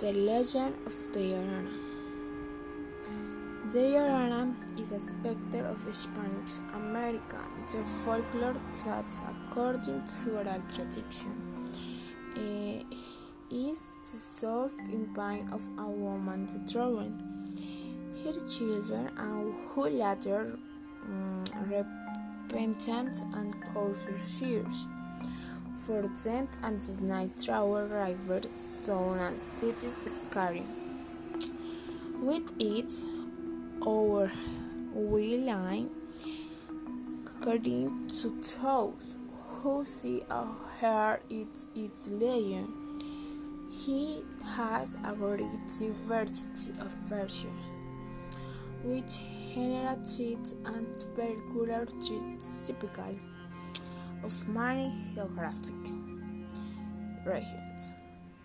The Legend of the Llorona. The Llorona is a specter of Spanish America, the folklore that, according to oral tradition, uh, is the soul in pain of a woman drawing. Her children and who later um, repentant and causes tears for them and the night travel river zone and city scary. With its our we line according to those who see a it its legend. He has a great diversity of versions, with general traits and traits typical of many geographic regions.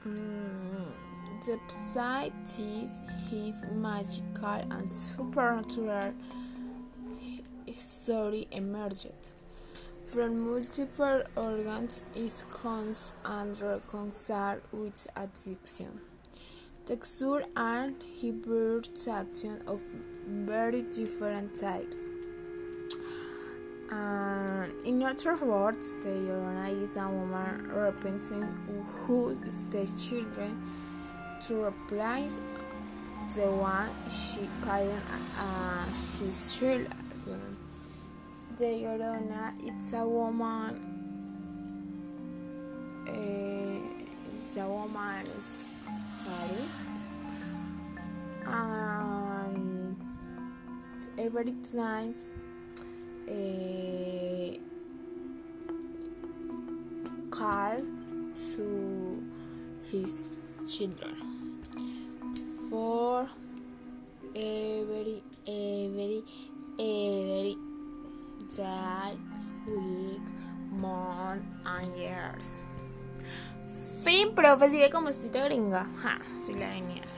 Mm, the site is his magical and supernatural story emerged from multiple organs is cons and reconciled with addiction, texture and hybridization of very different types. In other words, the Llorona is a woman repenting who the children to replace the one she killed uh, his children. The Llorona is a woman. Uh, it's a woman is and every night uh, call to his children for every every every day, week, month, and years. Fin, profe, sigue como si te gringa. Ja, soy la genial.